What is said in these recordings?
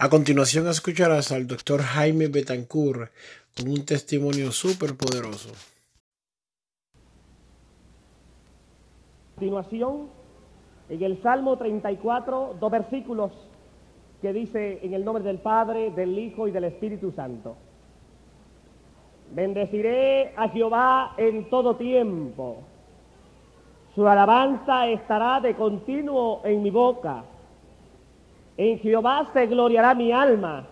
A continuación escucharás al doctor Jaime Betancourt con un testimonio súper poderoso. A continuación, en el Salmo 34, dos versículos que dice en el nombre del Padre, del Hijo y del Espíritu Santo. Bendeciré a Jehová en todo tiempo. Su alabanza estará de continuo en mi boca. En Jehová se gloriará mi alma.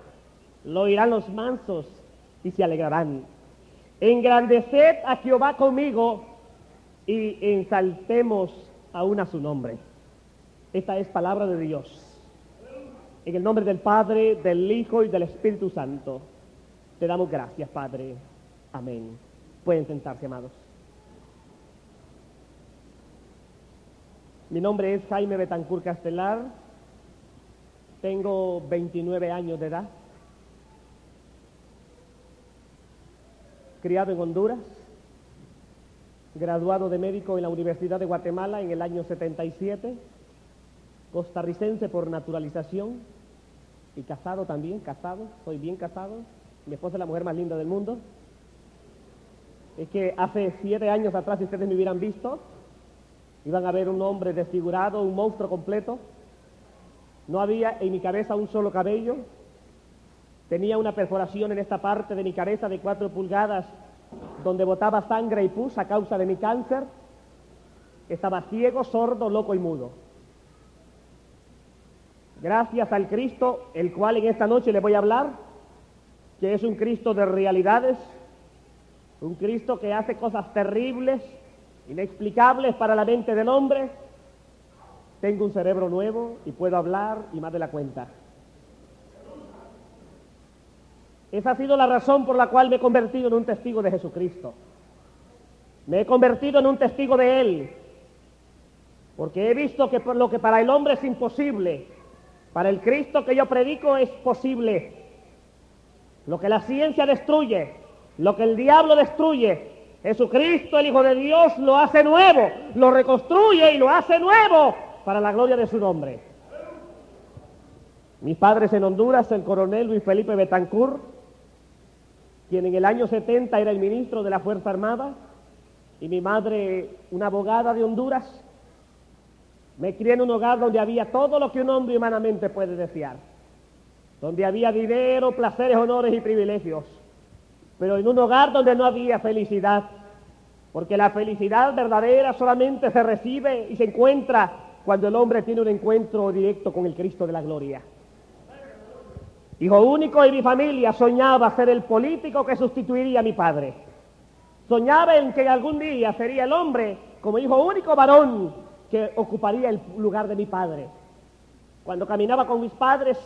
Lo oirán los mansos y se alegrarán. Engrandeced a Jehová conmigo y ensaltemos aún a su nombre. Esta es palabra de Dios. En el nombre del Padre, del Hijo y del Espíritu Santo, te damos gracias, Padre. Amén. Pueden sentarse, amados. Mi nombre es Jaime Betancourt Castelar. Tengo 29 años de edad. Criado en Honduras. Graduado de médico en la Universidad de Guatemala en el año 77. Costarricense por naturalización. Y casado también, casado. Soy bien casado. Mi esposa es la mujer más linda del mundo. Es que hace siete años atrás, si ustedes me hubieran visto, iban a ver un hombre desfigurado, un monstruo completo. No había en mi cabeza un solo cabello. Tenía una perforación en esta parte de mi cabeza de cuatro pulgadas donde botaba sangre y pus a causa de mi cáncer. Estaba ciego, sordo, loco y mudo. Gracias al Cristo, el cual en esta noche le voy a hablar, que es un Cristo de realidades, un Cristo que hace cosas terribles, inexplicables para la mente del hombre. Tengo un cerebro nuevo y puedo hablar y más de la cuenta. Esa ha sido la razón por la cual me he convertido en un testigo de Jesucristo. Me he convertido en un testigo de Él. Porque he visto que lo que para el hombre es imposible, para el Cristo que yo predico es posible. Lo que la ciencia destruye, lo que el diablo destruye, Jesucristo, el Hijo de Dios, lo hace nuevo, lo reconstruye y lo hace nuevo para la gloria de su nombre. Mis padres en Honduras, el coronel Luis Felipe Betancourt, quien en el año 70 era el ministro de la Fuerza Armada, y mi madre, una abogada de Honduras, me crié en un hogar donde había todo lo que un hombre humanamente puede desear, donde había dinero, placeres, honores y privilegios, pero en un hogar donde no había felicidad, porque la felicidad verdadera solamente se recibe y se encuentra cuando el hombre tiene un encuentro directo con el Cristo de la gloria. Hijo único de mi familia soñaba ser el político que sustituiría a mi padre. Soñaba en que algún día sería el hombre, como hijo único varón, que ocuparía el lugar de mi padre. Cuando caminaba con mis padres,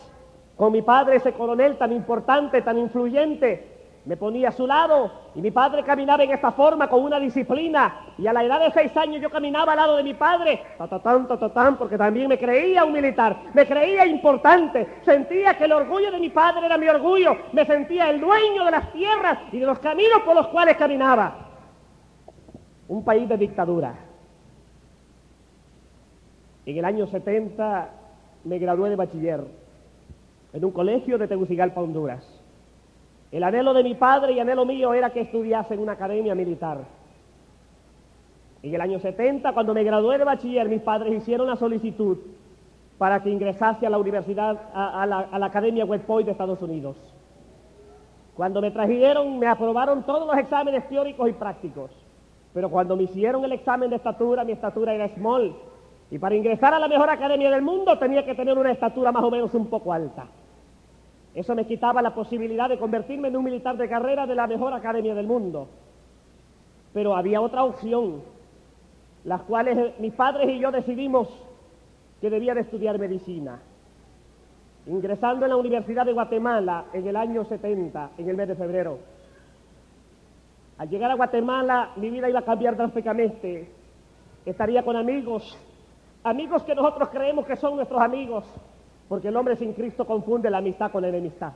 con mi padre, ese coronel tan importante, tan influyente, me ponía a su lado y mi padre caminaba en esta forma con una disciplina y a la edad de seis años yo caminaba al lado de mi padre, tatatán, tatatán, porque también me creía un militar, me creía importante, sentía que el orgullo de mi padre era mi orgullo, me sentía el dueño de las tierras y de los caminos por los cuales caminaba. Un país de dictadura. En el año 70 me gradué de bachiller en un colegio de Tegucigalpa, Honduras. El anhelo de mi padre y anhelo mío era que estudiase en una academia militar. En el año 70, cuando me gradué de bachiller, mis padres hicieron la solicitud para que ingresase a la universidad, a, la, a la, Academia West Point de Estados Unidos. Cuando me trajeron, me aprobaron todos los exámenes teóricos y prácticos. Pero cuando me hicieron el examen de estatura, mi estatura era small. Y para ingresar a la mejor academia del mundo tenía que tener una estatura más o menos un poco alta. Eso me quitaba la posibilidad de convertirme en un militar de carrera de la mejor academia del mundo. Pero había otra opción, las cuales mis padres y yo decidimos que debía de estudiar medicina. Ingresando en la Universidad de Guatemala en el año 70, en el mes de febrero. Al llegar a Guatemala, mi vida iba a cambiar drásticamente. Estaría con amigos, amigos que nosotros creemos que son nuestros amigos, porque el hombre sin Cristo confunde la amistad con la enemistad.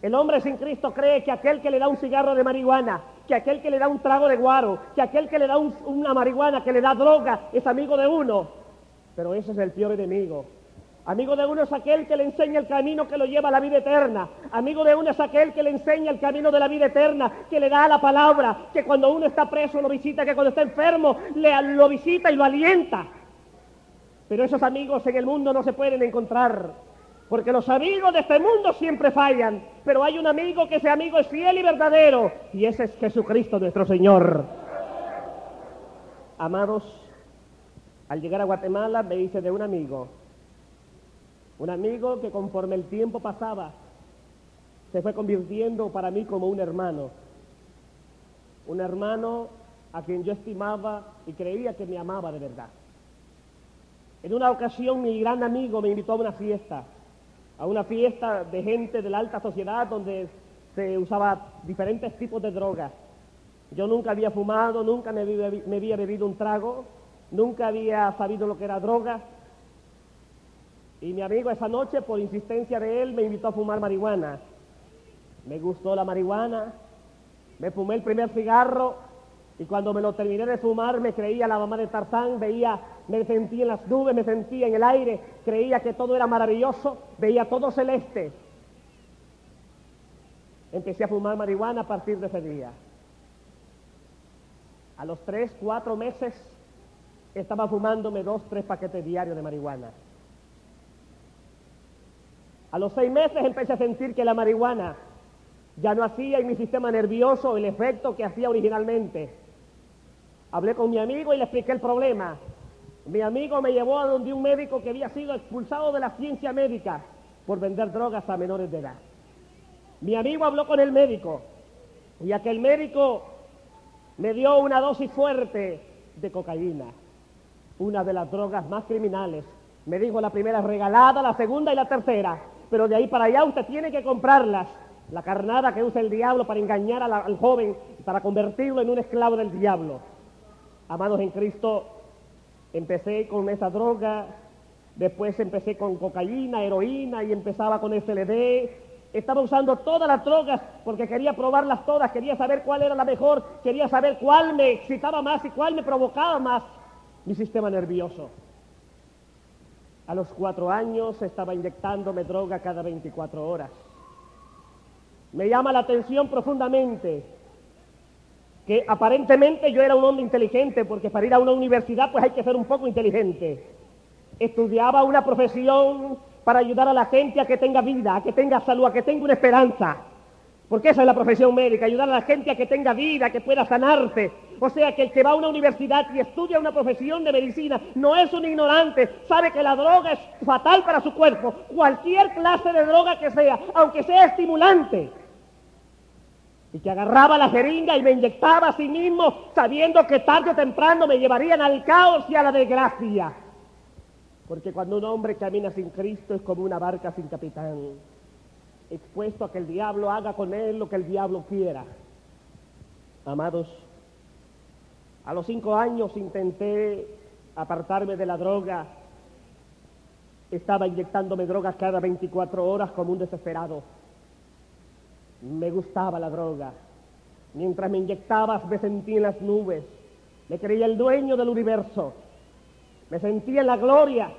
El hombre sin Cristo cree que aquel que le da un cigarro de marihuana, que aquel que le da un trago de guaro, que aquel que le da un, una marihuana, que le da droga, es amigo de uno. Pero ese es el peor enemigo. Amigo de uno es aquel que le enseña el camino que lo lleva a la vida eterna. Amigo de uno es aquel que le enseña el camino de la vida eterna, que le da la palabra, que cuando uno está preso lo visita, que cuando está enfermo le, lo visita y lo alienta. Pero esos amigos en el mundo no se pueden encontrar, porque los amigos de este mundo siempre fallan, pero hay un amigo que ese amigo es fiel y verdadero, y ese es Jesucristo nuestro Señor. Amados, al llegar a Guatemala me hice de un amigo, un amigo que conforme el tiempo pasaba se fue convirtiendo para mí como un hermano. Un hermano a quien yo estimaba y creía que me amaba de verdad. En una ocasión mi gran amigo me invitó a una fiesta, a una fiesta de gente de la alta sociedad donde se usaba diferentes tipos de drogas. Yo nunca había fumado, nunca me, me había bebido un trago, nunca había sabido lo que era droga, y mi amigo esa noche, por insistencia de él, me invitó a fumar marihuana. Me gustó la marihuana, me fumé el primer cigarro y cuando me lo terminé de fumar me creía la mamá de Tarzán, veía, me sentía en las nubes, me sentía en el aire, creía que todo era maravilloso, veía todo celeste. Empecé a fumar marihuana a partir de ese día. A los tres, cuatro meses estaba fumándome dos, tres paquetes diarios de marihuana. A los seis meses empecé a sentir que la marihuana ya no hacía en mi sistema nervioso el efecto que hacía originalmente. Hablé con mi amigo y le expliqué el problema. Mi amigo me llevó a donde un médico que había sido expulsado de la ciencia médica por vender drogas a menores de edad. Mi amigo habló con el médico y aquel médico me dio una dosis fuerte de cocaína, una de las drogas más criminales. Me dijo la primera regalada, la segunda y la tercera pero de ahí para allá usted tiene que comprarlas. La carnada que usa el diablo para engañar al joven, para convertirlo en un esclavo del diablo. Amados en Cristo, empecé con esa droga, después empecé con cocaína, heroína y empezaba con SLD. Estaba usando todas las drogas porque quería probarlas todas, quería saber cuál era la mejor, quería saber cuál me excitaba más y cuál me provocaba más mi sistema nervioso. A los cuatro años estaba inyectándome droga cada 24 horas. Me llama la atención profundamente que aparentemente yo era un hombre inteligente, porque para ir a una universidad pues hay que ser un poco inteligente. Estudiaba una profesión para ayudar a la gente a que tenga vida, a que tenga salud, a que tenga una esperanza. Porque esa es la profesión médica, ayudar a la gente a que tenga vida, que pueda sanarse. O sea, que el que va a una universidad y estudia una profesión de medicina no es un ignorante, sabe que la droga es fatal para su cuerpo, cualquier clase de droga que sea, aunque sea estimulante. Y que agarraba la jeringa y me inyectaba a sí mismo, sabiendo que tarde o temprano me llevarían al caos y a la desgracia. Porque cuando un hombre camina sin Cristo es como una barca sin capitán expuesto a que el diablo haga con él lo que el diablo quiera. Amados, a los cinco años intenté apartarme de la droga. Estaba inyectándome drogas cada 24 horas como un desesperado. Me gustaba la droga. Mientras me inyectaba me sentía en las nubes. Me creía el dueño del universo. Me sentía en la gloria.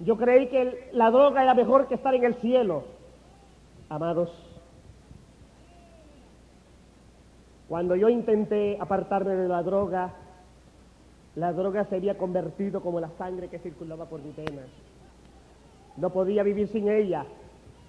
Yo creí que la droga era mejor que estar en el cielo. Amados, cuando yo intenté apartarme de la droga, la droga se había convertido como la sangre que circulaba por mi venas. No podía vivir sin ella.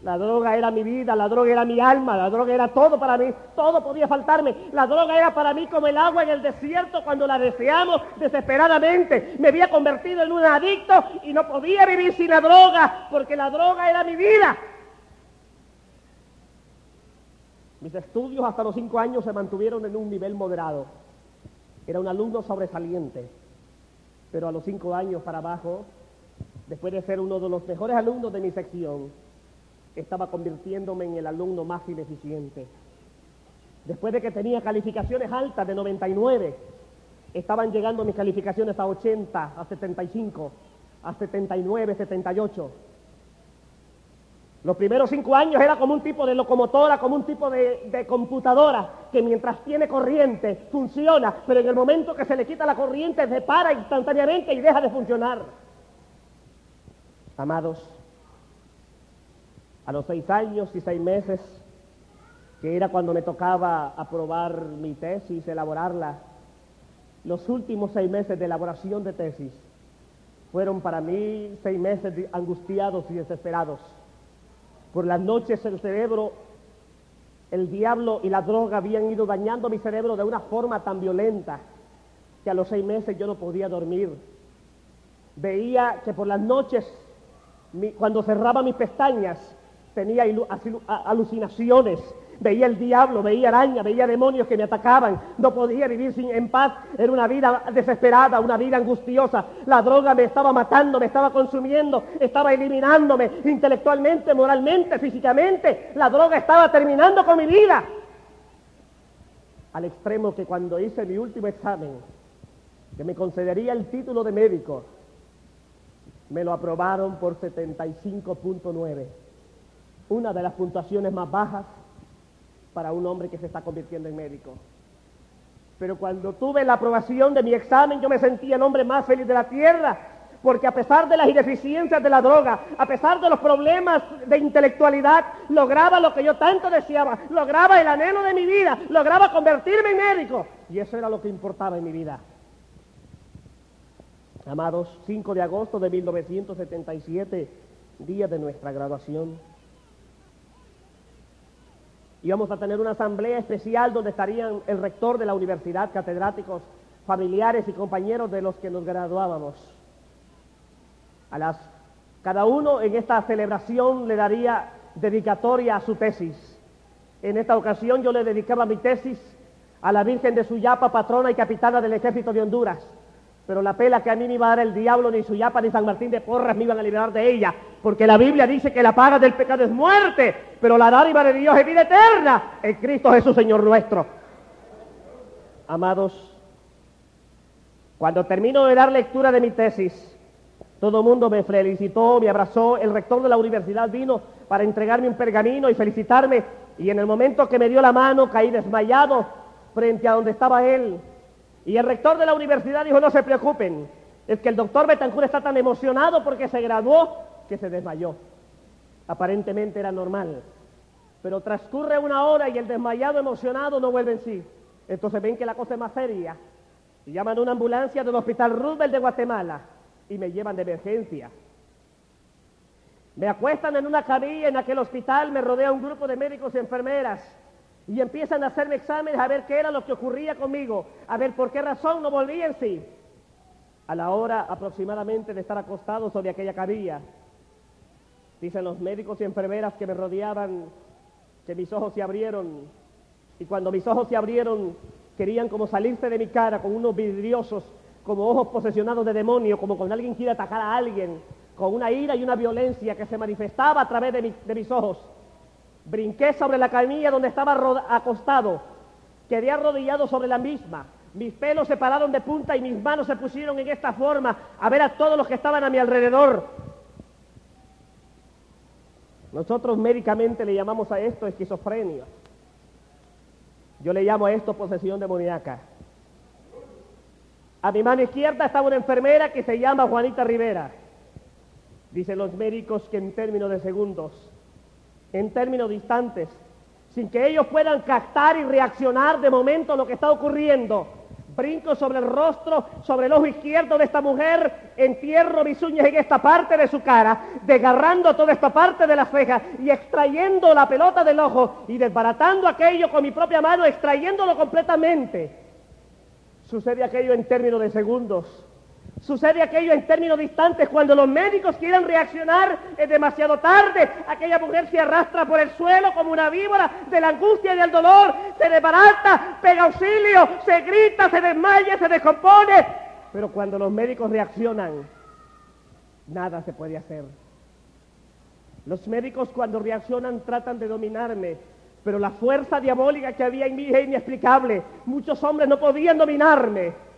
La droga era mi vida, la droga era mi alma, la droga era todo para mí, todo podía faltarme. La droga era para mí como el agua en el desierto cuando la deseamos desesperadamente. Me había convertido en un adicto y no podía vivir sin la droga porque la droga era mi vida. Mis estudios hasta los cinco años se mantuvieron en un nivel moderado. Era un alumno sobresaliente, pero a los cinco años para abajo, después de ser uno de los mejores alumnos de mi sección, estaba convirtiéndome en el alumno más ineficiente. Después de que tenía calificaciones altas de 99, estaban llegando mis calificaciones a 80, a 75, a 79, 78. Los primeros cinco años era como un tipo de locomotora, como un tipo de, computadora, que mientras tiene corriente funciona, pero en el momento que se le quita la corriente se para instantáneamente y deja de funcionar. Amados, A los seis años y seis meses, que era cuando me tocaba aprobar mi tesis, elaborarla, los últimos seis meses de elaboración de tesis fueron para mí seis meses angustiados y desesperados. Por las noches el cerebro, el diablo y la droga habían ido dañando mi cerebro de una forma tan violenta que a los seis meses yo no podía dormir. Veía que por las noches, cuando cerraba mis pestañas, tenía alucinaciones. Veía el diablo, veía araña, veía demonios que me atacaban, no podía vivir sin, en paz, era una vida desesperada, una vida angustiosa, la droga me estaba matando, me estaba consumiendo, estaba eliminándome intelectualmente, moralmente, físicamente, la droga estaba terminando con mi vida, al extremo que cuando hice mi último examen, que me concedería el título de médico, me lo aprobaron por 75.9, una de las puntuaciones más bajas para un hombre que se está convirtiendo en médico. Pero cuando tuve la aprobación de mi examen, yo me sentía el hombre más feliz de la tierra, porque a pesar de las ineficiencias de la droga, a pesar de los problemas de intelectualidad, lograba lo que yo tanto deseaba, lograba el anhelo de mi vida, lograba convertirme en médico. Y eso era lo que importaba en mi vida. Amados, 5 de agosto de 1977, día de nuestra graduación íbamos a tener una asamblea especial donde estarían el rector de la universidad, catedráticos, familiares y compañeros de los que nos graduábamos. A las, cada uno en esta celebración le daría dedicatoria a su tesis. En esta ocasión yo le dedicaba mi tesis a la Virgen de Suyapa, patrona y capitana del ejército de Honduras pero la pela que a mí me iba a dar el diablo, ni Suyapa, ni San Martín de Porras me iban a liberar de ella, porque la Biblia dice que la paga del pecado es muerte, pero la dádiva de Dios es vida eterna en Cristo Jesús, Señor nuestro. Amados, cuando termino de dar lectura de mi tesis, todo el mundo me felicitó, me abrazó, el rector de la universidad vino para entregarme un pergamino y felicitarme, y en el momento que me dio la mano caí desmayado frente a donde estaba él, y el rector de la universidad dijo, no se preocupen, es que el doctor Betancourt está tan emocionado porque se graduó que se desmayó. Aparentemente era normal. Pero transcurre una hora y el desmayado emocionado no vuelve en sí. Entonces ven que la cosa es más seria. Y llaman a una ambulancia del Hospital Roosevelt de Guatemala y me llevan de emergencia. Me acuestan en una camilla en aquel hospital, me rodea un grupo de médicos y enfermeras y empiezan a hacerme exámenes a ver qué era lo que ocurría conmigo, a ver por qué razón no volví en sí. A la hora aproximadamente de estar acostado sobre aquella camilla, dicen los médicos y enfermeras que me rodeaban que mis ojos se abrieron y cuando mis ojos se abrieron querían como salirse de mi cara con unos vidriosos, como ojos posesionados de demonio, como cuando alguien quiere atacar a alguien, con una ira y una violencia que se manifestaba a través de mis ojos. Brinqué sobre la camilla donde estaba acostado. Quedé arrodillado sobre la misma. Mis pelos se pararon de punta y mis manos se pusieron en esta forma a ver a todos los que estaban a mi alrededor. Nosotros médicamente le llamamos a esto esquizofrenia. Yo le llamo a esto posesión demoníaca. A mi mano izquierda estaba una enfermera que se llama Juanita Rivera. Dicen los médicos que en términos de segundos en términos distantes, sin que ellos puedan captar y reaccionar de momento a lo que está ocurriendo. Brinco sobre el rostro, sobre el ojo izquierdo de esta mujer, entierro mis uñas en esta parte de su cara, desgarrando toda esta parte de la ceja y extrayendo la pelota del ojo y desbaratando aquello con mi propia mano, extrayéndolo completamente. Sucede aquello en términos de segundos. Sucede aquello en términos distantes. Cuando los médicos quieren reaccionar es demasiado tarde. Aquella mujer se arrastra por el suelo como una víbora de la angustia y del dolor. Se desbarata, pega auxilio, se grita, se desmaya, se descompone. Pero cuando los médicos reaccionan, nada se puede hacer. Los médicos cuando reaccionan tratan de dominarme, pero la fuerza diabólica que había en mí es inexplicable. Muchos hombres no podían dominarme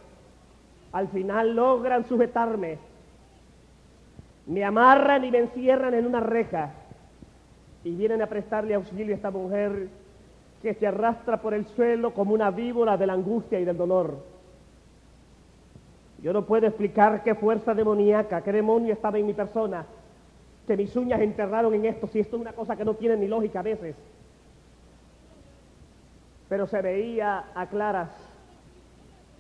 al final logran sujetarme, me amarran y me encierran en una reja y vienen a prestarle auxilio a esta mujer que se arrastra por el suelo como una víbora de la angustia y del dolor. Yo no puedo explicar qué fuerza demoníaca, qué demonio estaba en mi persona, que mis uñas enterraron en esto, si esto es una cosa que no tiene ni lógica a veces. Pero se veía a claras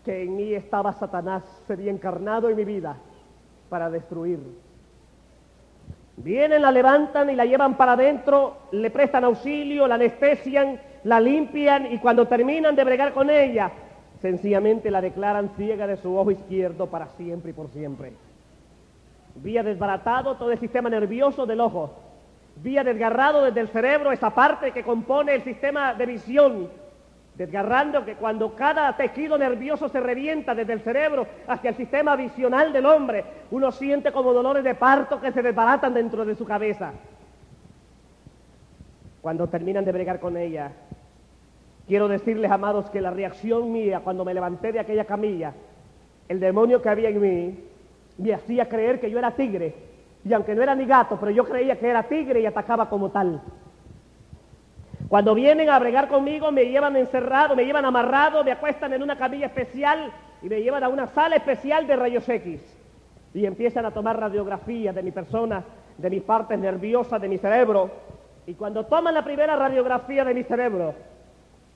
que en mí estaba Satanás, sería encarnado en mi vida para destruir. Vienen, la levantan y la llevan para adentro, le prestan auxilio, la anestesian, la limpian y cuando terminan de bregar con ella, sencillamente la declaran ciega de su ojo izquierdo para siempre y por siempre. Vía desbaratado todo el sistema nervioso del ojo. Vía desgarrado desde el cerebro esa parte que compone el sistema de visión. Desgarrando que cuando cada tejido nervioso se revienta desde el cerebro hacia el sistema visional del hombre, uno siente como dolores de parto que se desbaratan dentro de su cabeza. Cuando terminan de bregar con ella, quiero decirles, amados, que la reacción mía cuando me levanté de aquella camilla, el demonio que había en mí, me hacía creer que yo era tigre. Y aunque no era ni gato, pero yo creía que era tigre y atacaba como tal. Cuando vienen a bregar conmigo, me llevan encerrado, me llevan amarrado, me acuestan en una camilla especial y me llevan a una sala especial de rayos X. Y empiezan a tomar radiografías de mi persona, de mis partes nerviosas, de mi cerebro. Y cuando toman la primera radiografía de mi cerebro,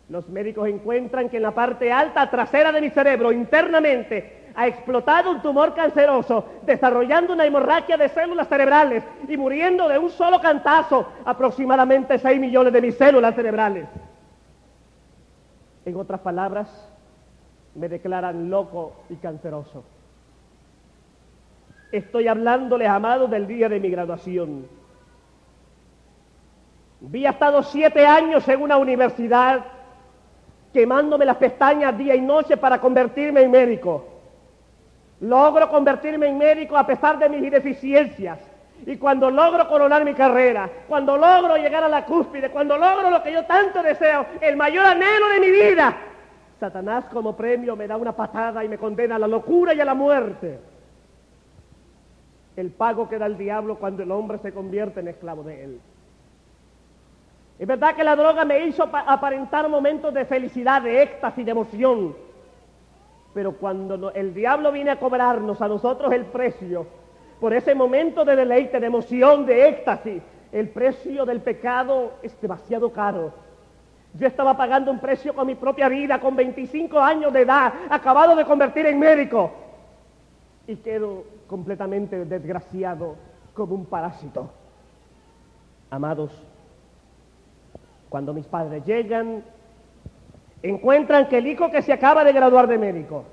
los médicos encuentran que en la parte alta trasera de mi cerebro, internamente, ha explotado un tumor canceroso, desarrollando una hemorragia de células cerebrales y muriendo de un solo cantazo aproximadamente 6 millones de mis células cerebrales. En otras palabras, me declaran loco y canceroso. Estoy hablándoles, amados, del día de mi graduación. Vi estado siete años en una universidad quemándome las pestañas día y noche para convertirme en médico. Logro convertirme en médico a pesar de mis deficiencias. Y cuando logro coronar mi carrera, cuando logro llegar a la cúspide, cuando logro lo que yo tanto deseo, el mayor anhelo de mi vida, Satanás como premio me da una patada y me condena a la locura y a la muerte. El pago que da el diablo cuando el hombre se convierte en esclavo de él. Es verdad que la droga me hizo aparentar momentos de felicidad, de éxtasis, de emoción. Pero cuando el diablo viene a cobrarnos a nosotros el precio, por ese momento de deleite, de emoción, de éxtasis, el precio del pecado es demasiado caro. Yo estaba pagando un precio con mi propia vida, con 25 años de edad, acabado de convertir en médico. Y quedo completamente desgraciado como un parásito. Amados, cuando mis padres llegan encuentran que el hijo que se acaba de graduar de médico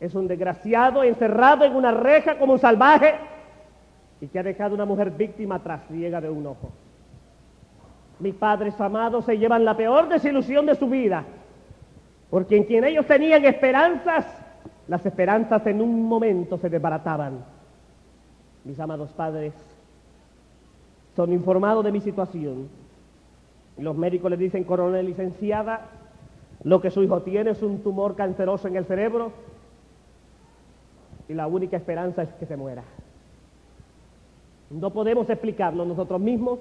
es un desgraciado encerrado en una reja como un salvaje y que ha dejado una mujer víctima tras ciega de un ojo. Mis padres amados se llevan la peor desilusión de su vida, porque en quien ellos tenían esperanzas, las esperanzas en un momento se desbarataban. Mis amados padres son informados de mi situación los médicos le dicen, coronel licenciada, lo que su hijo tiene es un tumor canceroso en el cerebro y la única esperanza es que se muera. No podemos explicarnos nosotros mismos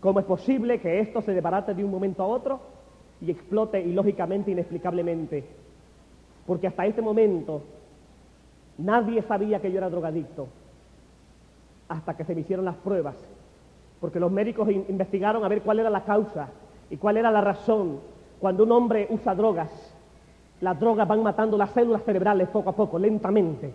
cómo es posible que esto se desbarate de un momento a otro y explote ilógicamente, inexplicablemente. Porque hasta este momento nadie sabía que yo era drogadicto hasta que se me hicieron las pruebas porque los médicos investigaron a ver cuál era la causa y cuál era la razón. Cuando un hombre usa drogas, las drogas van matando las células cerebrales poco a poco, lentamente.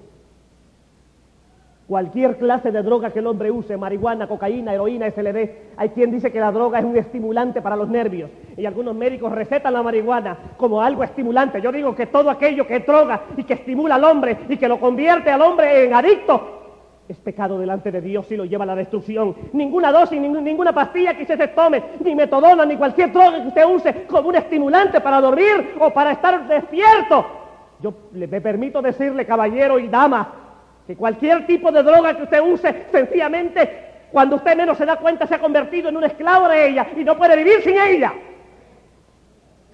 Cualquier clase de droga que el hombre use, marihuana, cocaína, heroína, SLD, hay quien dice que la droga es un estimulante para los nervios. Y algunos médicos recetan la marihuana como algo estimulante. Yo digo que todo aquello que droga y que estimula al hombre y que lo convierte al hombre en adicto, es pecado delante de Dios y lo lleva a la destrucción. Ninguna dosis, ninguna pastilla que usted se tome, ni metodona, ni cualquier droga que usted use como un estimulante para dormir o para estar despierto. Yo le me permito decirle, caballero y dama, que cualquier tipo de droga que usted use, sencillamente, cuando usted menos se da cuenta, se ha convertido en un esclavo de ella y no puede vivir sin ella.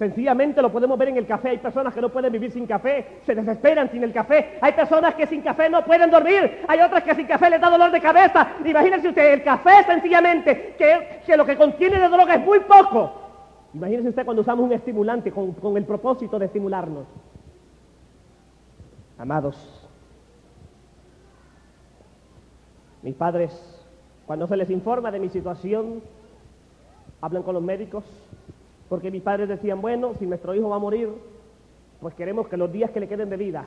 Sencillamente lo podemos ver en el café. Hay personas que no pueden vivir sin café, se desesperan sin el café. Hay personas que sin café no pueden dormir. Hay otras que sin café les da dolor de cabeza. Imagínense usted, el café sencillamente, que, lo que contiene de droga es muy poco. Imagínense usted cuando usamos un estimulante con, con el propósito de estimularnos. Amados, mis padres Cuando se les informa de mi situación, hablan con los médicos, porque mis padres decían, bueno, si nuestro hijo va a morir, pues queremos que los días que le queden de vida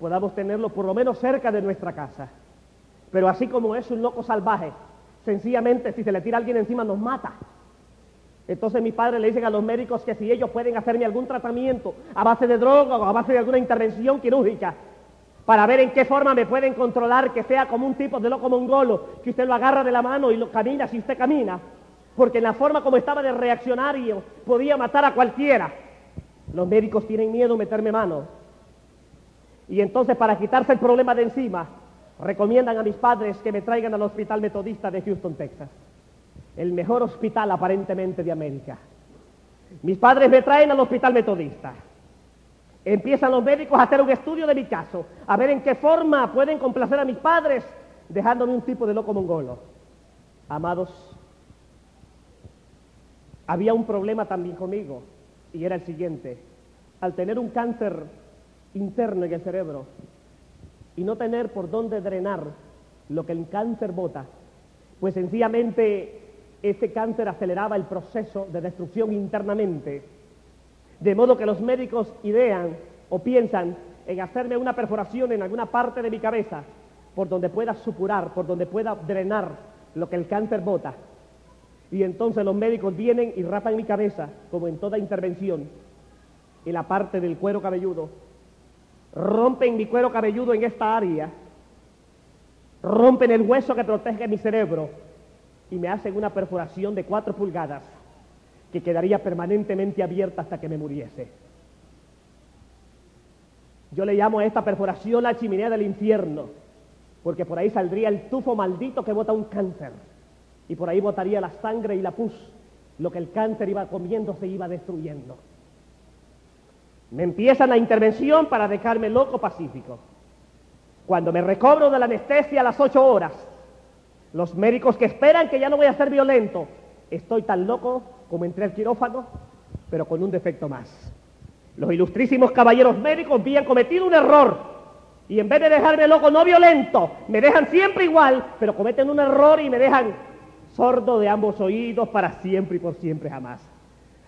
podamos tenerlo por lo menos cerca de nuestra casa. Pero así como es un loco salvaje, sencillamente si se le tira a alguien encima nos mata. Entonces mis padres le dicen a los médicos que si ellos pueden hacerme algún tratamiento a base de droga o a base de alguna intervención quirúrgica, para ver en qué forma me pueden controlar, que sea como un tipo de loco mongolo, que usted lo agarra de la mano y lo camina si usted camina, porque en la forma como estaba de reaccionario podía matar a cualquiera. Los médicos tienen miedo de meterme mano. Y entonces para quitarse el problema de encima, recomiendan a mis padres que me traigan al Hospital Metodista de Houston, Texas. El mejor hospital aparentemente de América. Mis padres me traen al Hospital Metodista. Empiezan los médicos a hacer un estudio de mi caso, a ver en qué forma pueden complacer a mis padres, dejándome un tipo de loco mongolo. Amados, había un problema también conmigo, y era el siguiente. Al tener un cáncer interno en el cerebro y no tener por dónde drenar lo que el cáncer bota, pues sencillamente ese cáncer aceleraba el proceso de destrucción internamente de modo que los médicos idean o piensan en hacerme una perforación en alguna parte de mi cabeza por donde pueda supurar, por donde pueda drenar lo que el cáncer bota. Y entonces los médicos vienen y rapan mi cabeza, como en toda intervención, en la parte del cuero cabelludo. Rompen mi cuero cabelludo en esta área, rompen el hueso que protege mi cerebro y me hacen una perforación de cuatro pulgadas que quedaría permanentemente abierta hasta que me muriese. Yo le llamo a esta perforación la chimenea del infierno, porque por ahí saldría el tufo maldito que bota un cáncer, y por ahí botaría la sangre y la pus, lo que el cáncer iba comiendo se iba destruyendo. Me empiezan la intervención para dejarme loco pacífico. Cuando me recobro de la anestesia a las ocho horas, los médicos que esperan que ya no voy a ser violento, estoy tan loco como entré al quirófano, pero con un defecto más. Los ilustrísimos caballeros médicos habían cometido un error y en vez de dejarme loco no violento, me dejan siempre igual, pero cometen un error y me dejan sordo de ambos oídos para siempre y por siempre jamás.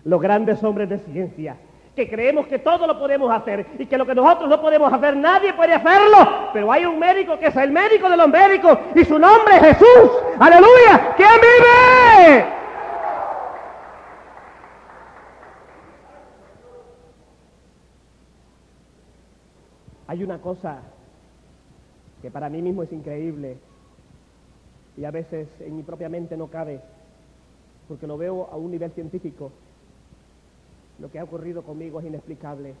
Los grandes hombres de ciencia, que creemos que todo lo podemos hacer y que lo que nosotros no podemos hacer nadie puede hacerlo, pero hay un médico que es el médico de los médicos y su nombre es Jesús. Aleluya, ¿quién vive? Hay una cosa que para mí mismo es increíble y a veces en mi propia mente no cabe, porque lo veo a un nivel científico. Lo que ha ocurrido conmigo es inexplicable.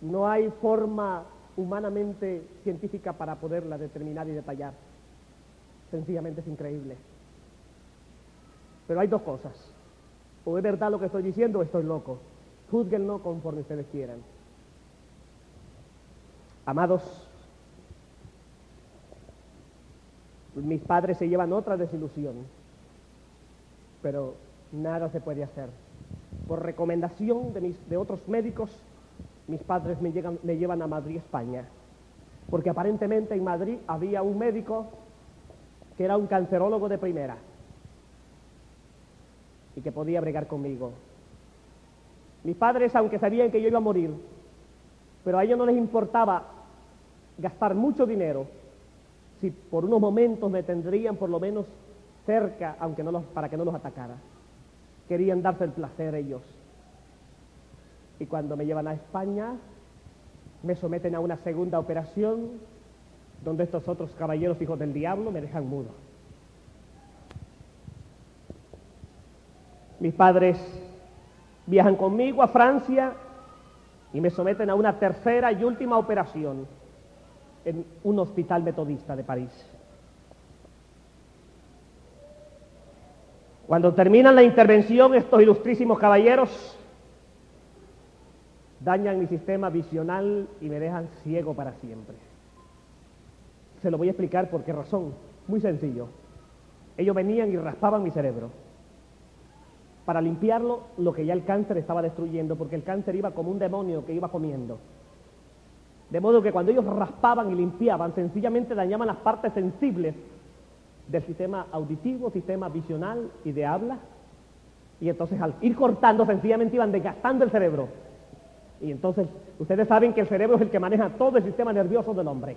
No hay forma humanamente científica para poderla determinar y detallar. Sencillamente es increíble. Pero hay dos cosas. O es verdad lo que estoy diciendo o estoy loco. Juzguenlo conforme ustedes quieran. Amados, mis padres se llevan otra desilusión, pero nada se puede hacer. Por recomendación de, mis, de otros médicos, mis padres me, llegan, me llevan a Madrid, España, porque aparentemente en Madrid había un médico que era un cancerólogo de primera y que podía bregar conmigo. Mis padres, aunque sabían que yo iba a morir, pero a ellos no les importaba gastar mucho dinero si por unos momentos me tendrían por lo menos cerca, aunque no los, para que no los atacara. Querían darse el placer ellos. Y cuando me llevan a España, me someten a una segunda operación donde estos otros caballeros hijos del diablo me dejan mudo. Mis padres viajan conmigo a Francia y me someten a una tercera y última operación en un hospital metodista de París. Cuando terminan la intervención, estos ilustrísimos caballeros dañan mi sistema visional y me dejan ciego para siempre. Se lo voy a explicar por qué razón. Muy sencillo. Ellos venían y raspaban mi cerebro para limpiarlo lo que ya el cáncer estaba destruyendo, porque el cáncer iba como un demonio que iba comiendo. De modo que cuando ellos raspaban y limpiaban, sencillamente dañaban las partes sensibles del sistema auditivo, sistema visional y de habla. Y entonces al ir cortando, sencillamente iban desgastando el cerebro. Y entonces ustedes saben que el cerebro es el que maneja todo el sistema nervioso del hombre.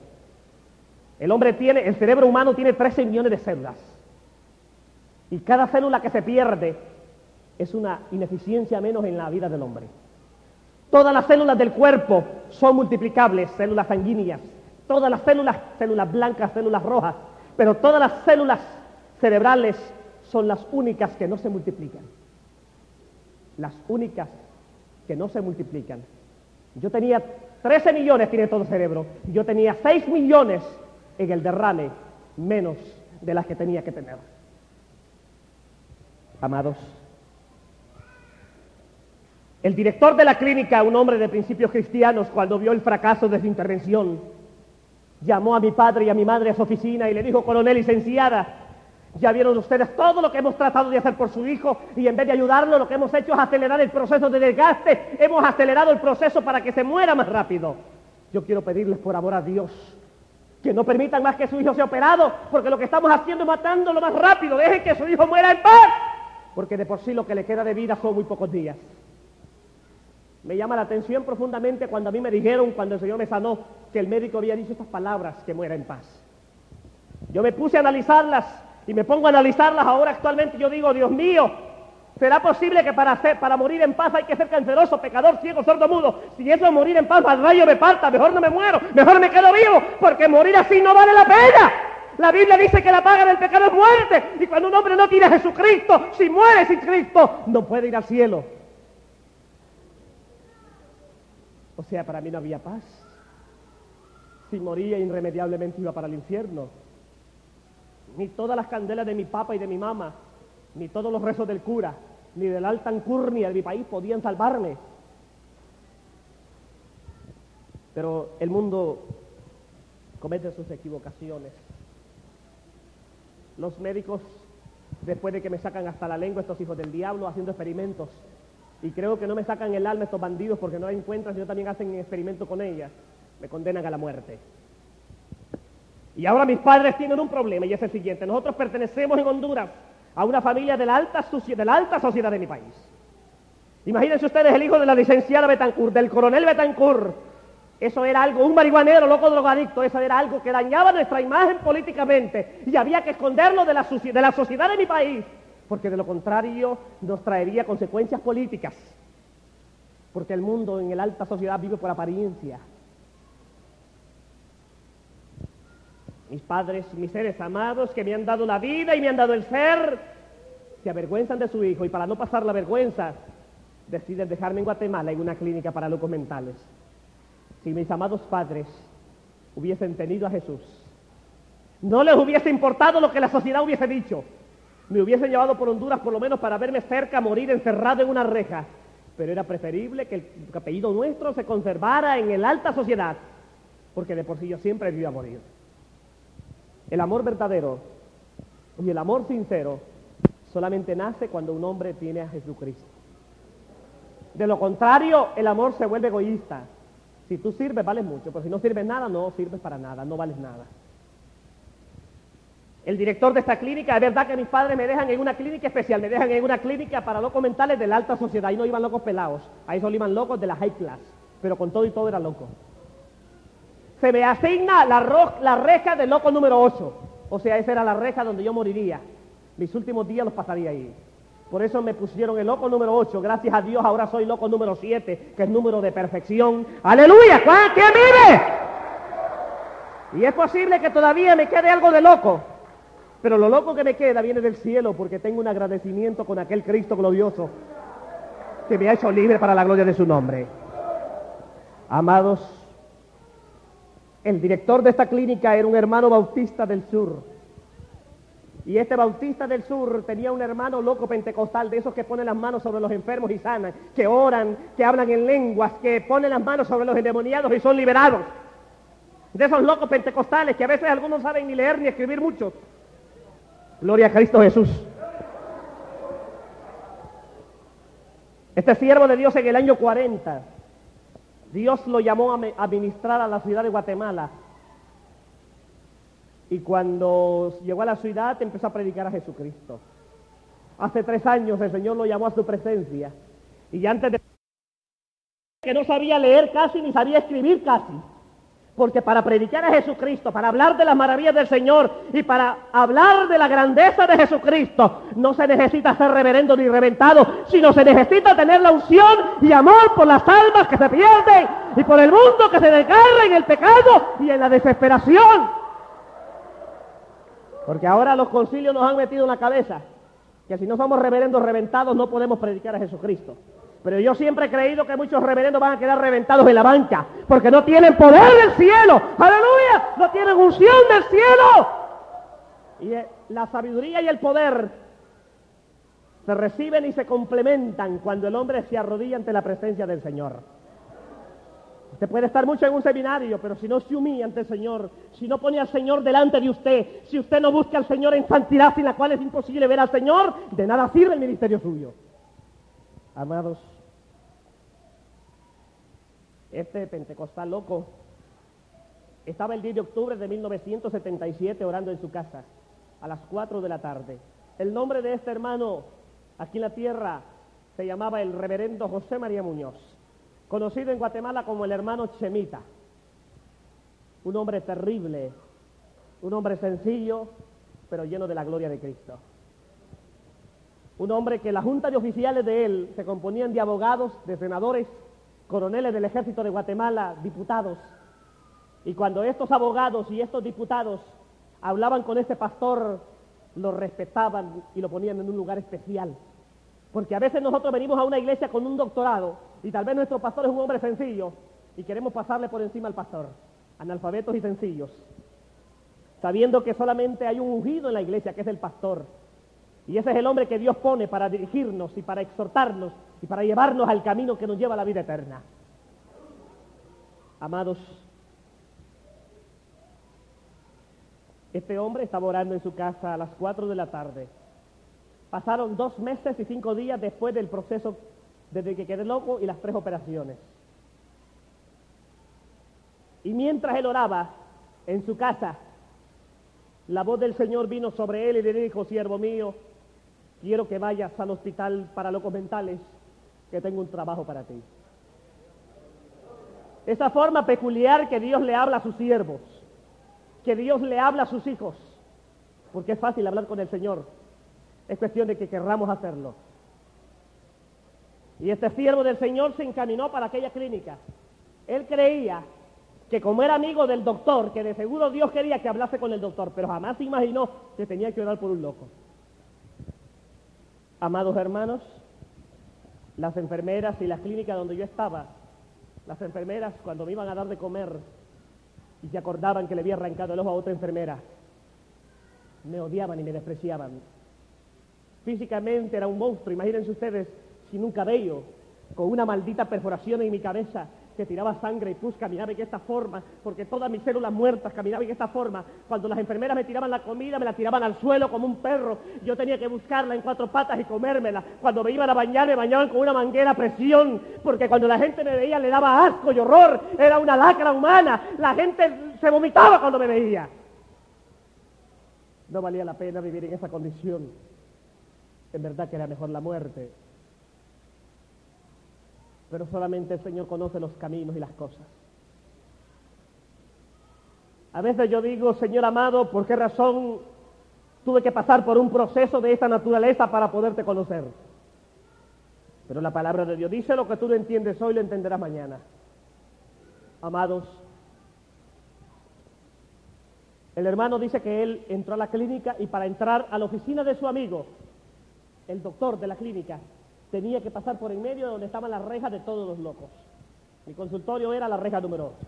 El hombre tiene, el cerebro humano tiene 13 millones de células. Y cada célula que se pierde es una ineficiencia menos en la vida del hombre. Todas las células del cuerpo son multiplicables, células sanguíneas. Todas las células, células blancas, células rojas. Pero todas las células cerebrales son las únicas que no se multiplican. Las únicas que no se multiplican. Yo tenía 13 millones, tiene todo el cerebro. Yo tenía 6 millones en el derrame, menos de las que tenía que tener. Amados, el director de la clínica, un hombre de principios cristianos, cuando vio el fracaso de su intervención, llamó a mi padre y a mi madre a su oficina y le dijo, coronel licenciada, ya vieron ustedes todo lo que hemos tratado de hacer por su hijo y en vez de ayudarlo lo que hemos hecho es acelerar el proceso de desgaste, hemos acelerado el proceso para que se muera más rápido. Yo quiero pedirles por amor a Dios que no permitan más que su hijo sea operado, porque lo que estamos haciendo es matándolo más rápido, dejen que su hijo muera en paz, porque de por sí lo que le queda de vida son muy pocos días. Me llama la atención profundamente cuando a mí me dijeron, cuando el Señor me sanó, que el médico había dicho estas palabras, que muera en paz. Yo me puse a analizarlas y me pongo a analizarlas ahora actualmente. Yo digo, Dios mío, ¿será posible que para, morir en paz hay que ser canceroso, pecador, ciego, sordo, mudo? Si eso es morir en paz, al rayo me parta, mejor no me muero, mejor me quedo vivo, porque morir así no vale la pena. La Biblia dice que la paga del pecado es muerte. Y cuando un hombre no tiene a Jesucristo, si muere sin Cristo, no puede ir al cielo. O sea, para mí no había paz. Si moría irremediablemente iba para el infierno. Ni todas las candelas de mi papá y de mi mamá, ni todos los rezos del cura, ni del alta ancurnia de mi país podían salvarme. Pero el mundo comete sus equivocaciones. Los médicos, después de que me sacan hasta la lengua estos hijos del diablo haciendo experimentos, y creo que no me sacan el alma estos bandidos porque no la encuentran, sino también hacen experimento con ellas. Me condenan a la muerte. Y ahora mis padres tienen un problema y es el siguiente. Nosotros pertenecemos en Honduras a una familia de la alta, de la alta sociedad de mi país. Imagínense ustedes el hijo de la licenciada Betancourt, del coronel Betancourt. Eso era algo, un marihuanero, loco drogadicto, eso era algo que dañaba nuestra imagen políticamente y había que esconderlo de la, de la sociedad de mi país porque de lo contrario nos traería consecuencias políticas, porque el mundo en la alta sociedad vive por apariencia. Mis padres, mis seres amados que me han dado la vida y me han dado el ser, se avergüenzan de su hijo y para no pasar la vergüenza deciden dejarme en Guatemala en una clínica para locos mentales. Si mis amados padres hubiesen tenido a Jesús, no les hubiese importado lo que la sociedad hubiese dicho, me hubiesen llevado por Honduras por lo menos para verme cerca morir encerrado en una reja. Pero era preferible que el apellido nuestro se conservara en el alta sociedad, porque de por sí yo siempre he a morir. El amor verdadero y el amor sincero solamente nace cuando un hombre tiene a Jesucristo. De lo contrario, el amor se vuelve egoísta. Si tú sirves, vales mucho, pero si no sirves nada, no sirves para nada, no vales nada el director de esta clínica, es verdad que mis padres me dejan en una clínica especial, me dejan en una clínica para locos mentales de la alta sociedad, ahí no iban locos pelados, ahí solo iban locos de la high class, pero con todo y todo era loco. Se me asigna la, reja del loco número 8, o sea, esa era la reja donde yo moriría, mis últimos días los pasaría ahí. Por eso me pusieron el loco número 8. Gracias a Dios ahora soy loco número 7, que es número de perfección. ¡Aleluya! ¿Quién vive? Y es posible que todavía me quede algo de loco. Pero lo loco que me queda viene del cielo porque tengo un agradecimiento con aquel Cristo glorioso que me ha hecho libre para la gloria de su nombre. Amados, el director de esta clínica era un hermano bautista del sur. Y este bautista del sur tenía un hermano loco pentecostal, de esos que ponen las manos sobre los enfermos y sanan, que oran, que hablan en lenguas, que ponen las manos sobre los endemoniados y son liberados. De esos locos pentecostales que a veces algunos saben ni leer ni escribir mucho, Gloria a Cristo Jesús. Este siervo de Dios en el año 40 Dios lo llamó a me- a ministrar a la ciudad de Guatemala. Y cuando llegó a la ciudad empezó a predicar a Jesucristo. Hace tres años el Señor lo llamó a su presencia. Y antes de que no sabía leer casi ni sabía escribir casi. Porque para predicar a Jesucristo, para hablar de las maravillas del Señor y para hablar de la grandeza de Jesucristo, no se necesita ser reverendo ni reventado, sino se necesita tener la unción y amor por las almas que se pierden y por el mundo que se desgarra en el pecado y en la desesperación. Porque ahora los concilios nos han metido en la cabeza que si no somos reverendos reventados no podemos predicar a Jesucristo. Pero yo siempre he creído que muchos reverendos van a quedar reventados en la banca, porque no tienen poder del cielo, aleluya, no tienen unción del cielo. Y eh, la sabiduría y el poder se reciben y se complementan cuando el hombre se arrodilla ante la presencia del Señor. Usted puede estar mucho en un seminario, pero si no se humilla ante el Señor, si no pone al Señor delante de usted, si usted no busca al Señor en santidad sin la cual es imposible ver al Señor, de nada sirve el ministerio suyo. Amados, este pentecostal loco estaba el 10 de octubre de 1977 orando en su casa a las 4 de la tarde. El nombre de este hermano aquí en la tierra se llamaba el reverendo José María Muñoz, conocido en Guatemala como el hermano Chemita. Un hombre terrible, un hombre sencillo, pero lleno de la gloria de Cristo. Un hombre que la junta de oficiales de él se componían de abogados, de senadores, coroneles del ejército de Guatemala, diputados. Y cuando estos abogados y estos diputados hablaban con este pastor, lo respetaban y lo ponían en un lugar especial. Porque a veces nosotros venimos a una iglesia con un doctorado y tal vez nuestro pastor es un hombre sencillo y queremos pasarle por encima al pastor, analfabetos y sencillos, sabiendo que solamente hay un ungido en la iglesia que es el pastor. Y ese es el hombre que Dios pone para dirigirnos y para exhortarnos y para llevarnos al camino que nos lleva a la vida eterna. Amados, este hombre estaba orando en su casa a las 4 de la tarde. Pasaron dos meses y cinco días después del proceso desde que quedé loco y las tres operaciones. Y mientras él oraba en su casa, la voz del Señor vino sobre él y le dijo, siervo mío, quiero que vayas al hospital para locos mentales, que tengo un trabajo para ti. Esa forma peculiar que Dios le habla a sus siervos, que Dios le habla a sus hijos, porque es fácil hablar con el Señor, es cuestión de que querramos hacerlo. Y este siervo del Señor se encaminó para aquella clínica. Él creía que como era amigo del doctor, que de seguro Dios quería que hablase con el doctor, pero jamás se imaginó que tenía que orar por un loco. Amados hermanos, las enfermeras y las clínicas donde yo estaba, las enfermeras cuando me iban a dar de comer y se acordaban que le había arrancado el ojo a otra enfermera, me odiaban y me despreciaban. Físicamente era un monstruo, imagínense ustedes, sin un cabello, con una maldita perforación en mi cabeza que tiraba sangre y pus, caminaba en esta forma, porque todas mis células muertas caminaban en esta forma. Cuando las enfermeras me tiraban la comida, me la tiraban al suelo como un perro. Yo tenía que buscarla en cuatro patas y comérmela. Cuando me iban a bañar, me bañaban con una manguera a presión, porque cuando la gente me veía le daba asco y horror. Era una lacra humana. La gente se vomitaba cuando me veía. No valía la pena vivir en esa condición. En verdad que era mejor la muerte. Pero solamente el Señor conoce los caminos y las cosas. A veces yo digo, Señor amado, ¿por qué razón tuve que pasar por un proceso de esta naturaleza para poderte conocer? Pero la palabra de Dios dice lo que tú no entiendes hoy, lo entenderás mañana. Amados, el hermano dice que él entró a la clínica y para entrar a la oficina de su amigo, el doctor de la clínica, tenía que pasar por en medio de donde estaban las rejas de todos los locos. Mi consultorio era la reja número 8.